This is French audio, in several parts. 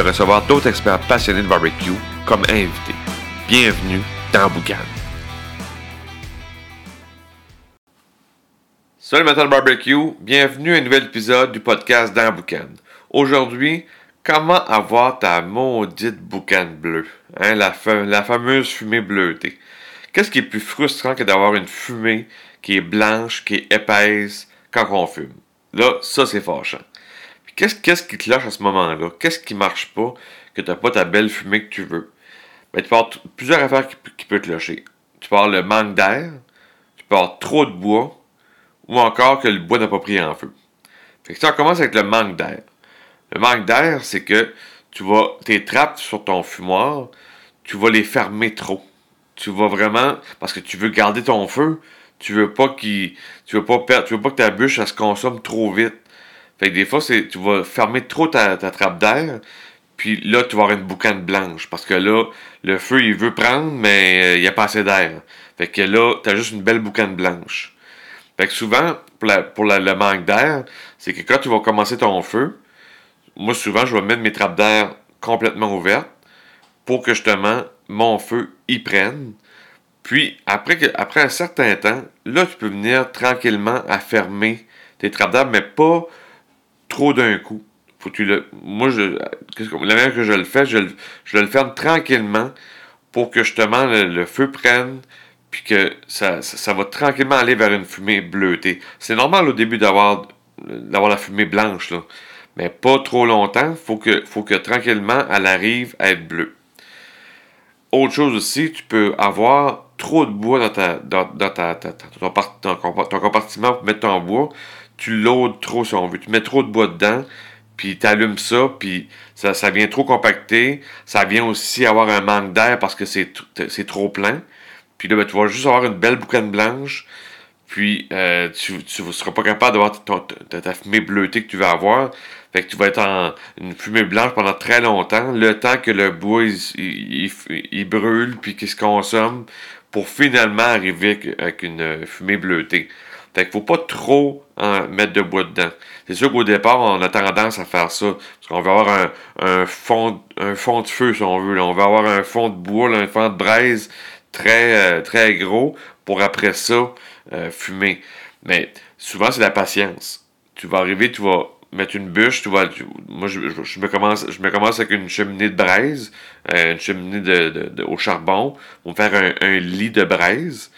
recevoir d'autres experts passionnés de barbecue comme invités. Bienvenue dans Boucan. Salut Metal Barbecue, bienvenue à un nouvel épisode du podcast dans Boucan. Aujourd'hui, comment avoir ta maudite boucan bleue, hein, la, la fameuse fumée bleutée? Qu'est-ce qui est plus frustrant que d'avoir une fumée qui est blanche, qui est épaisse quand on fume? Là, ça c'est fâchant. Qu'est-ce, qu'est-ce qui te lâche à ce moment-là? Qu'est-ce qui marche pas que tu n'as pas ta belle fumée que tu veux? Ben, tu peux avoir plusieurs affaires qui, qui peuvent te lâcher. Tu peux avoir le manque d'air, tu peux avoir trop de bois, ou encore que le bois n'a pas pris en feu. Fait que ça commence avec le manque d'air. Le manque d'air, c'est que tu vas, tes trappes sur ton fumoir, tu vas les fermer trop. Tu vas vraiment, parce que tu veux garder ton feu, tu veux pas qu'il, tu veux pas perdre, tu veux pas que ta bûche, se consomme trop vite. Fait que des fois, c'est, tu vas fermer trop ta, trappe d'air, puis là, tu vas avoir une boucane blanche, parce que là, le feu, il veut prendre, mais euh, il n'y a pas assez d'air. Fait que là, tu as juste une belle boucane blanche. Fait que souvent, pour, le manque d'air, c'est que quand tu vas commencer ton feu, moi, souvent, je vais mettre mes trappes d'air complètement ouvertes pour que justement mon feu y prenne. Puis, après, après un certain temps, là, tu peux venir tranquillement à fermer tes trappes d'air, mais pas trop d'un coup. Faut le, moi, je, la manière que je le fais, je, je le ferme tranquillement pour que justement le, feu prenne, puis que ça, ça, va tranquillement aller vers une fumée bleutée. C'est normal au début d'avoir, la fumée blanche, là, mais pas trop longtemps. Faut que, faut que tranquillement elle arrive à être bleue. Autre chose aussi, tu peux avoir trop de bois dans, ta, ton, compartiment pour mettre ton bois. Tu loads trop si on veut. Tu mets trop de bois dedans, puis tu allumes ça, puis ça, ça vient trop compacté. Ça vient aussi avoir un manque d'air parce que c'est trop plein. Puis là, ben, tu vas juste avoir une belle boucane blanche. Puis euh, tu ne seras pas capable d'avoir ta, ta, fumée bleutée que tu veux avoir. Fait que tu vas être en une fumée blanche pendant très longtemps, le temps que le bois il, il, brûle puis qu'il se consomme pour finalement arriver avec une fumée bleutée. Fait qu'il faut pas trop en mettre de bois dedans. C'est sûr qu'au départ, on a tendance à faire ça. Parce qu'on veut avoir un, un, fond, un fond de feu, si on veut. On veut avoir un fond de bois, un fond de braise très, euh, très gros pour après ça euh, fumer. Mais souvent, c'est la patience. Tu vas arriver, tu vas mettre une bûche, tu vois, moi je, me commence, je me commence avec une cheminée de braise, euh, une cheminée de, au charbon, pour me faire un, lit de braise.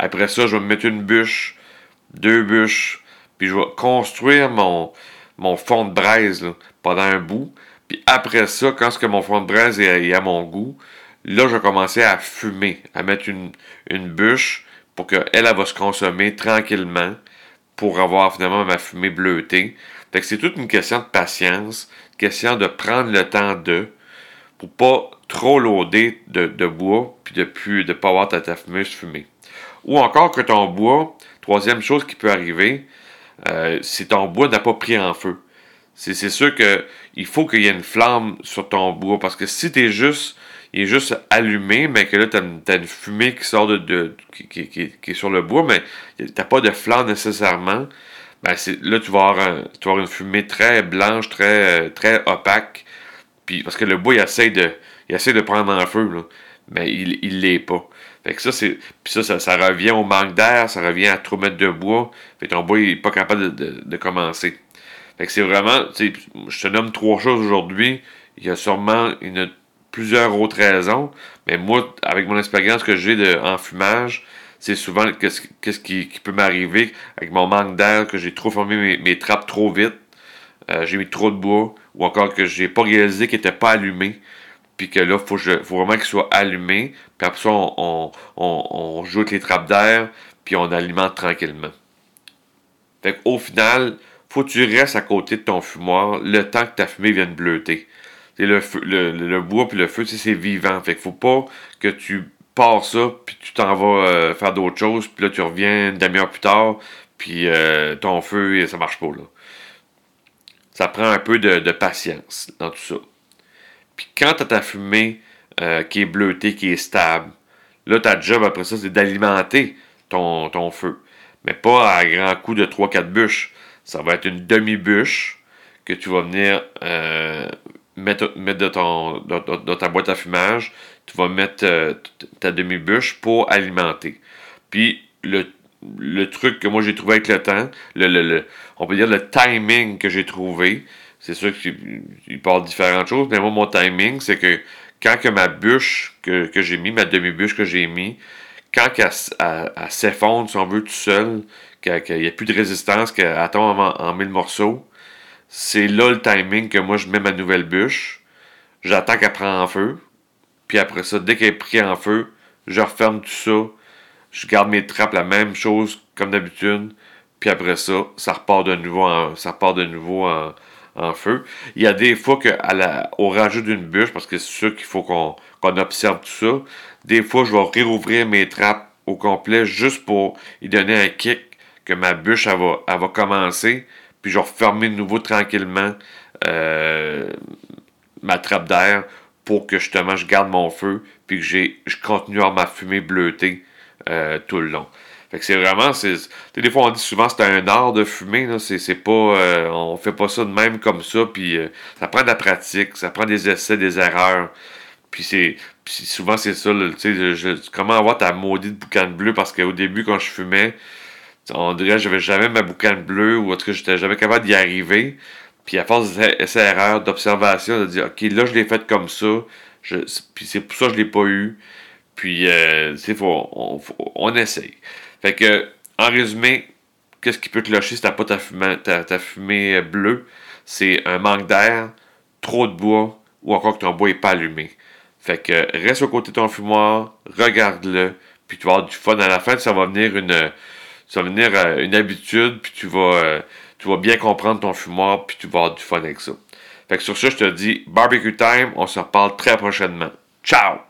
Après ça, je vais me mettre une bûche, deux bûches, puis je vais construire mon, mon fond de braise pendant un bout. Puis après ça, quand ce que mon fond de braise est, à mon goût, là, je vais commencer à fumer, à mettre une, une bûche pour qu'elle elle va se consommer tranquillement pour avoir finalement ma fumée bleutée. Fait que c'est toute une question de patience, question de prendre le temps de, pour pas trop loader de, bois, puis de plus de pas avoir ta, ta fumeuse fumée. Ou encore que ton bois, troisième chose qui peut arriver, euh, c'est ton bois n'a pas pris en feu. C'est sûr qu'il faut qu'il y ait une flamme sur ton bois, parce que si tu es juste il est juste allumé, mais que là, tu as, une fumée qui sort de, qui, est sur le bois, mais tu n'as pas de flamme nécessairement. Ben, là, tu vas, avoir une fumée très blanche, très, très opaque. Puis, parce que le bois, il essaie de, il essaie de prendre en feu, mais il ne l'est pas. Fait que ça, c'est. Puis ça, ça, revient au manque d'air, ça revient à trop mettre de bois. Fait que ton bois n'est pas capable de, commencer. Fait que c'est vraiment. Je te nomme trois choses aujourd'hui. Il y a sûrement une plusieurs autres raisons. Mais moi, avec mon expérience que j'ai en fumage, c'est souvent qu'est-ce qui, peut m'arriver avec mon manque d'air, que j'ai trop formé mes, trappes trop vite, euh, j'ai mis trop de bois, ou encore que j'ai pas réalisé qu'il n'était pas allumé, puis que là, il faut, faut, vraiment qu'il soit allumé, puis après ça, on, on, joue avec les trappes d'air, puis on alimente tranquillement. Fait qu'au final, faut que tu restes à côté de ton fumoir le temps que ta fumée vienne bleuter. le, bois puis le feu, c'est vivant. Fait qu'il faut pas que tu pars ça, puis tu t'en vas euh, faire d'autres choses, puis là, tu reviens une demi-heure plus tard, puis euh, ton feu, ça marche pas, là. Ça prend un peu de, patience dans tout ça. Puis quand tu as ta fumée euh, qui est bleutée, qui est stable, là, ta job après ça, c'est d'alimenter ton, ton feu. Mais pas à grand coup de 3-4 bûches. Ça va être une demi-bûche que tu vas venir mettre, mettre ton, dans, ta boîte à fumage. Tu vas mettre euh, ta demi-bûche pour alimenter. Puis le, truc que moi j'ai trouvé avec le temps, le, on peut dire le timing que j'ai trouvé, c'est sûr qu'il parle différentes choses, mais moi mon timing, c'est que quand que ma bûche que, j'ai mis, ma demi-bûche que j'ai mis, quand elle, s'effondre, si on veut, tout seul, qu'il n'y a plus de résistance, qu'elle tombe en, en mille morceaux, c'est là le timing que moi je mets ma nouvelle bûche. J'attends qu'elle prenne en feu. Puis après ça, dès qu'elle est prise en feu, je referme tout ça. Je garde mes trappes la même chose comme d'habitude. Puis après ça, ça repart de nouveau en, ça repart de nouveau en, feu. Il y a des fois que la, au rajout d'une bûche, parce que c'est sûr qu'il faut qu'on observe tout ça, des fois je vais réouvrir mes trappes au complet juste pour y donner un kick que ma bûche va, elle va commencer puis je vais refermer de nouveau tranquillement euh, ma trappe d'air pour que justement je garde mon feu, puis que je continue à ma fumée bleutée euh, tout le long. Fait que c'est vraiment, des fois on dit souvent c'est un art de fumer, là, c'est, pas, euh, on fait pas ça de même comme ça, puis ça prend de la pratique, ça prend des essais, des erreurs, puis c'est, souvent c'est ça, tu sais, comment avoir ta maudite boucan bleue, parce qu'au début quand je fumais, on dirait que j'avais jamais ma boucane bleue ou autre que j'étais jamais capable d'y arriver. Puis à force d'essais erreurs, d'observation, de dire OK, là je l'ai fait comme ça. puis c'est pour ça que je l'ai pas eu. Puis euh, faut, on, on, essaye. Fait que, en résumé, qu'est-ce qui peut clocher si t'as pas ta fumée, ta, fumée bleue? C'est un manque d'air, trop de bois, ou encore que ton bois est pas allumé. Fait que reste au côté de ton fumoir, regarde-le, puis tu vas avoir du fun à la fin, ça va venir une ça va venir euh, une habitude, puis tu vas, euh, tu vas bien comprendre ton fumoir, puis tu vas avoir du fun avec ça. Fait que sur ça, je te dis barbecue time, on se reparle très prochainement. Ciao!